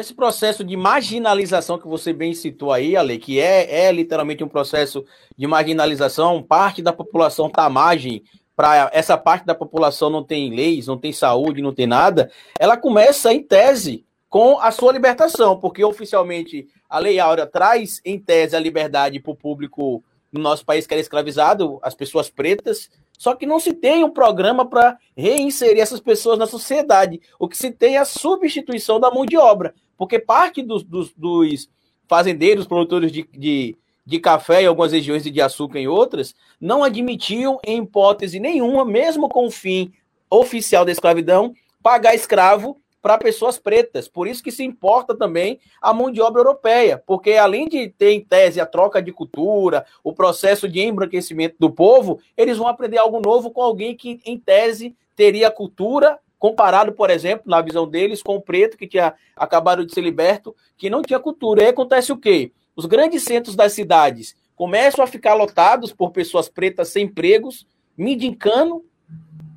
esse processo de marginalização que você bem citou aí, Ale, que é, é literalmente um processo de marginalização, parte da população está à margem, para essa parte da população não tem leis, não tem saúde, não tem nada, ela começa em tese com a sua libertação, porque oficialmente a Lei Áurea traz em tese a liberdade para o público no nosso país que era escravizado, as pessoas pretas, só que não se tem um programa para reinserir essas pessoas na sociedade. O que se tem é a substituição da mão de obra, porque parte dos, dos, dos fazendeiros, produtores de, de de café em algumas regiões e de açúcar em outras, não admitiam, em hipótese nenhuma, mesmo com o fim oficial da escravidão, pagar escravo para pessoas pretas. Por isso que se importa também a mão de obra europeia, porque além de ter em tese a troca de cultura, o processo de embranquecimento do povo, eles vão aprender algo novo com alguém que, em tese, teria cultura, comparado, por exemplo, na visão deles, com o preto que tinha acabado de ser liberto, que não tinha cultura. E aí acontece o quê? os grandes centros das cidades começam a ficar lotados por pessoas pretas sem empregos, mindicando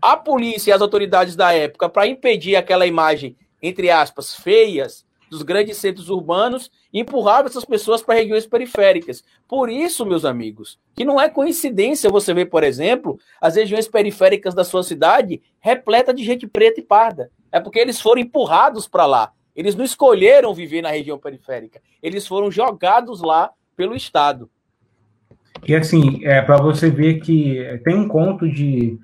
a polícia e as autoridades da época para impedir aquela imagem, entre aspas, feias dos grandes centros urbanos e empurrava essas pessoas para regiões periféricas. Por isso, meus amigos, que não é coincidência você ver, por exemplo, as regiões periféricas da sua cidade repleta de gente preta e parda. É porque eles foram empurrados para lá. Eles não escolheram viver na região periférica, eles foram jogados lá pelo Estado. E assim, é para você ver que tem um conto de,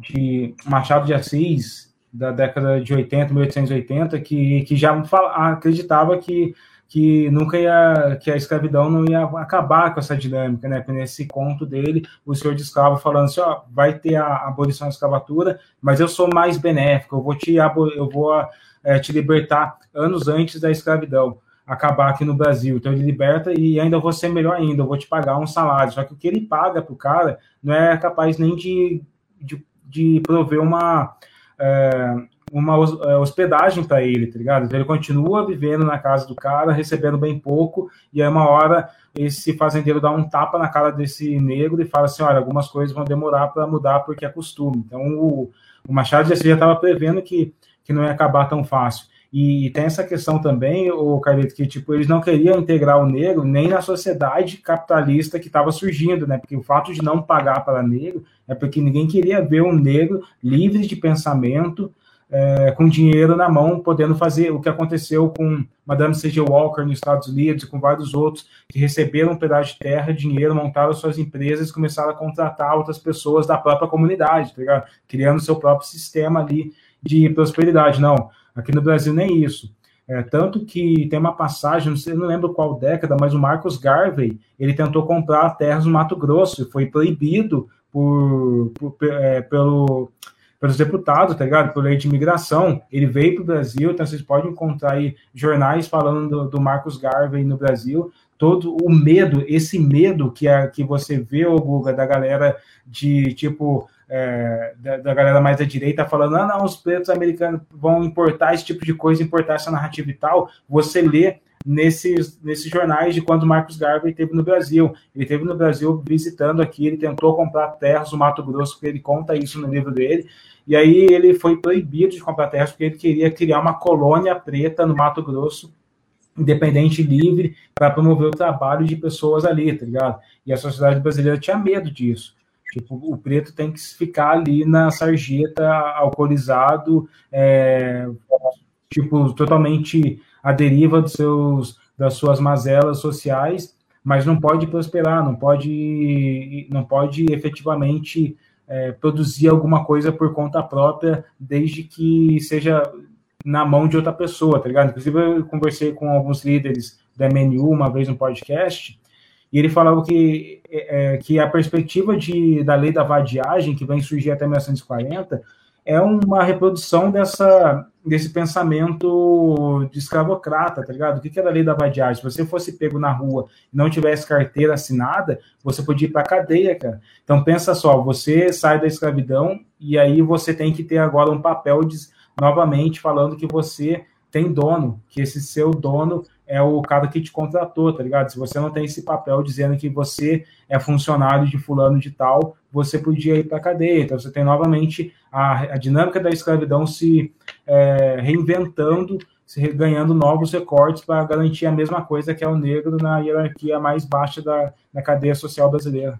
de Machado de Assis, da década de 80, 1880, que, que já acreditava que, que nunca ia, que a escravidão não ia acabar com essa dinâmica, né? Nesse conto dele, o senhor de escravo falando assim, ó, vai ter a abolição da escravatura, mas eu sou mais benéfico, eu vou te, eu vou é, te libertar anos antes da escravidão acabar aqui no Brasil. Então ele liberta e ainda vou ser melhor ainda, eu vou te pagar um salário. Só que o que ele paga para o cara não é capaz nem de, de, de prover uma, uma é, hospedagem para ele, tá ligado? Então ele continua vivendo na casa do cara, recebendo bem pouco, e aí uma hora esse fazendeiro dá um tapa na cara desse negro e fala assim: olha, algumas coisas vão demorar para mudar porque é costume. Então o, o Machado já estava prevendo que que não ia acabar tão fácil. E tem essa questão também, o Carlito, que tipo, eles não queriam integrar o negro nem na sociedade capitalista que estava surgindo, né? Porque o fato de não pagar para negro é porque ninguém queria ver um negro livre de pensamento, é, com dinheiro na mão, podendo fazer o que aconteceu com Madame C.G. Walker nos Estados Unidos e com vários outros que receberam um pedaço de terra, dinheiro, montaram suas empresas e começaram a contratar outras pessoas da própria comunidade, tá criando seu próprio sistema ali de prosperidade. Não, aqui no Brasil nem isso. É, tanto que tem uma passagem, não, sei, não lembro qual década, mas o Marcos Garvey, ele tentou comprar terras no Mato Grosso e foi proibido por, por é, pelo, pelos deputados, tá ligado? Por lei de imigração. Ele veio para o Brasil, então vocês podem encontrar aí jornais falando do, do Marcos Garvey no Brasil, todo o medo, esse medo que, é, que você vê, o Guga, da galera de tipo é, da, da, galera mais da direita falando, ah, não, os pretos americanos vão importar esse tipo de coisa, importar essa narrativa e tal, você lê nesses, nesses jornais de quando Marcos Garvey esteve no Brasil. Ele esteve no Brasil visitando aqui, ele tentou comprar terras no Mato Grosso, porque ele conta isso no livro dele, e aí ele foi proibido de comprar terras porque ele queria criar uma colônia preta no Mato Grosso, independente livre, para promover o trabalho de pessoas ali, tá ligado? E a sociedade brasileira tinha medo disso. Tipo, o preto tem que ficar ali na sarjeta, alcoolizado, é, tipo, totalmente à deriva dos seus, das suas mazelas sociais, mas não pode prosperar, não pode, não pode efetivamente é, produzir alguma coisa por conta própria, desde que seja na mão de outra pessoa, tá ligado? Inclusive, eu conversei com alguns líderes da MNU uma vez no podcast, e ele falava que, é, é, que a perspectiva de, da lei da vadiagem, que vem surgir até 1940, é uma reprodução dessa, desse pensamento de escravocrata, tá ligado? O que, era a lei da vadiagem? Se você fosse pego na rua e não tivesse carteira assinada, você podia ir para cadeia, cara. Então pensa só, você sai da escravidão e aí você tem que ter agora um papel de, novamente falando que você tem dono, que esse seu dono é o cara que te contratou, tá ligado? Se você não tem esse papel dizendo que você é funcionário de fulano de tal, você podia ir para a cadeia. Então você tem novamente a, a dinâmica da escravidão se é, reinventando ganhando novos recortes para garantir a mesma coisa que é o negro na hierarquia mais baixa da, da cadeia social brasileira.